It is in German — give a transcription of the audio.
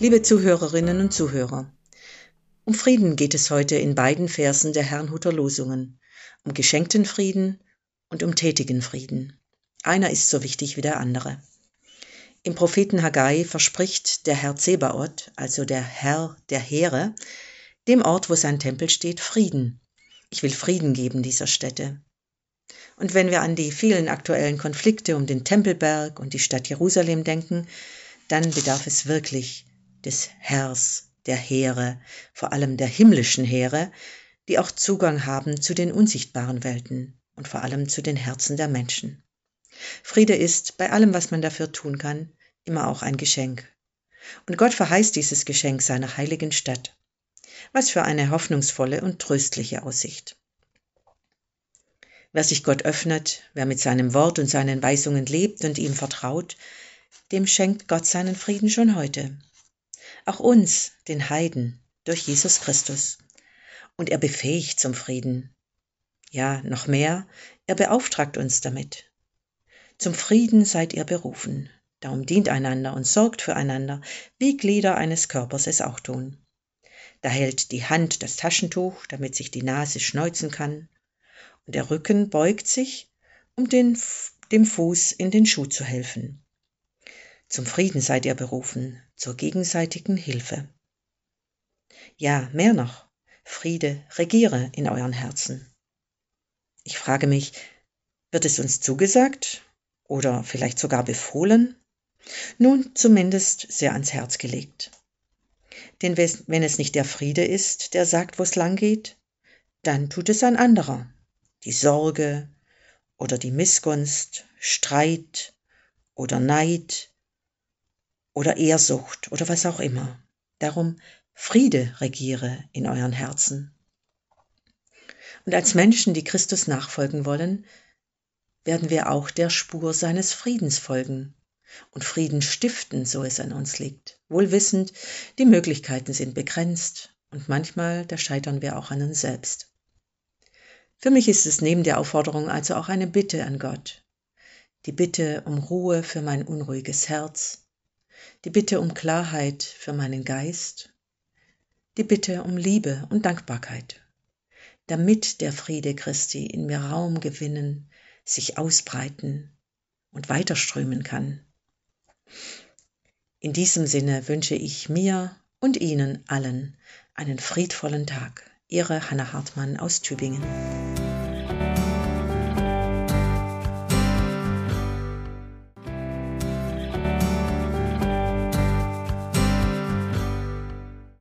Liebe Zuhörerinnen und Zuhörer, um Frieden geht es heute in beiden Versen der Herrnhuter Losungen, um geschenkten Frieden und um tätigen Frieden. Einer ist so wichtig wie der andere. Im Propheten Haggai verspricht der Herr Zebaoth, also der Herr der Heere, dem Ort, wo sein Tempel steht, Frieden. Ich will Frieden geben dieser Stätte. Und wenn wir an die vielen aktuellen Konflikte um den Tempelberg und die Stadt Jerusalem denken, dann bedarf es wirklich des Herrs der Heere, vor allem der himmlischen Heere, die auch Zugang haben zu den unsichtbaren Welten und vor allem zu den Herzen der Menschen. Friede ist, bei allem, was man dafür tun kann, immer auch ein Geschenk. Und Gott verheißt dieses Geschenk seiner heiligen Stadt. Was für eine hoffnungsvolle und tröstliche Aussicht. Wer sich Gott öffnet, wer mit seinem Wort und seinen Weisungen lebt und ihm vertraut, dem schenkt Gott seinen Frieden schon heute auch uns, den Heiden, durch Jesus Christus. Und er befähigt zum Frieden. Ja, noch mehr, er beauftragt uns damit. Zum Frieden seid ihr berufen. Darum dient einander und sorgt füreinander, wie Glieder eines Körpers es auch tun. Da hält die Hand das Taschentuch, damit sich die Nase schneuzen kann, und der Rücken beugt sich, um den, dem Fuß in den Schuh zu helfen. Zum Frieden seid ihr berufen, zur gegenseitigen Hilfe. Ja, mehr noch, Friede regiere in euren Herzen. Ich frage mich, wird es uns zugesagt oder vielleicht sogar befohlen? Nun zumindest sehr ans Herz gelegt. Denn wenn es nicht der Friede ist, der sagt, wo es lang geht, dann tut es ein anderer. Die Sorge oder die Missgunst, Streit oder Neid, oder Ehrsucht oder was auch immer. Darum Friede regiere in euren Herzen. Und als Menschen, die Christus nachfolgen wollen, werden wir auch der Spur seines Friedens folgen und Frieden stiften, so es an uns liegt. Wohl wissend, die Möglichkeiten sind begrenzt und manchmal, da scheitern wir auch an uns selbst. Für mich ist es neben der Aufforderung also auch eine Bitte an Gott. Die Bitte um Ruhe für mein unruhiges Herz, die Bitte um Klarheit für meinen Geist, die Bitte um Liebe und Dankbarkeit, damit der Friede Christi in mir Raum gewinnen, sich ausbreiten und weiterströmen kann. In diesem Sinne wünsche ich mir und Ihnen allen einen friedvollen Tag. Ihre Hanna Hartmann aus Tübingen.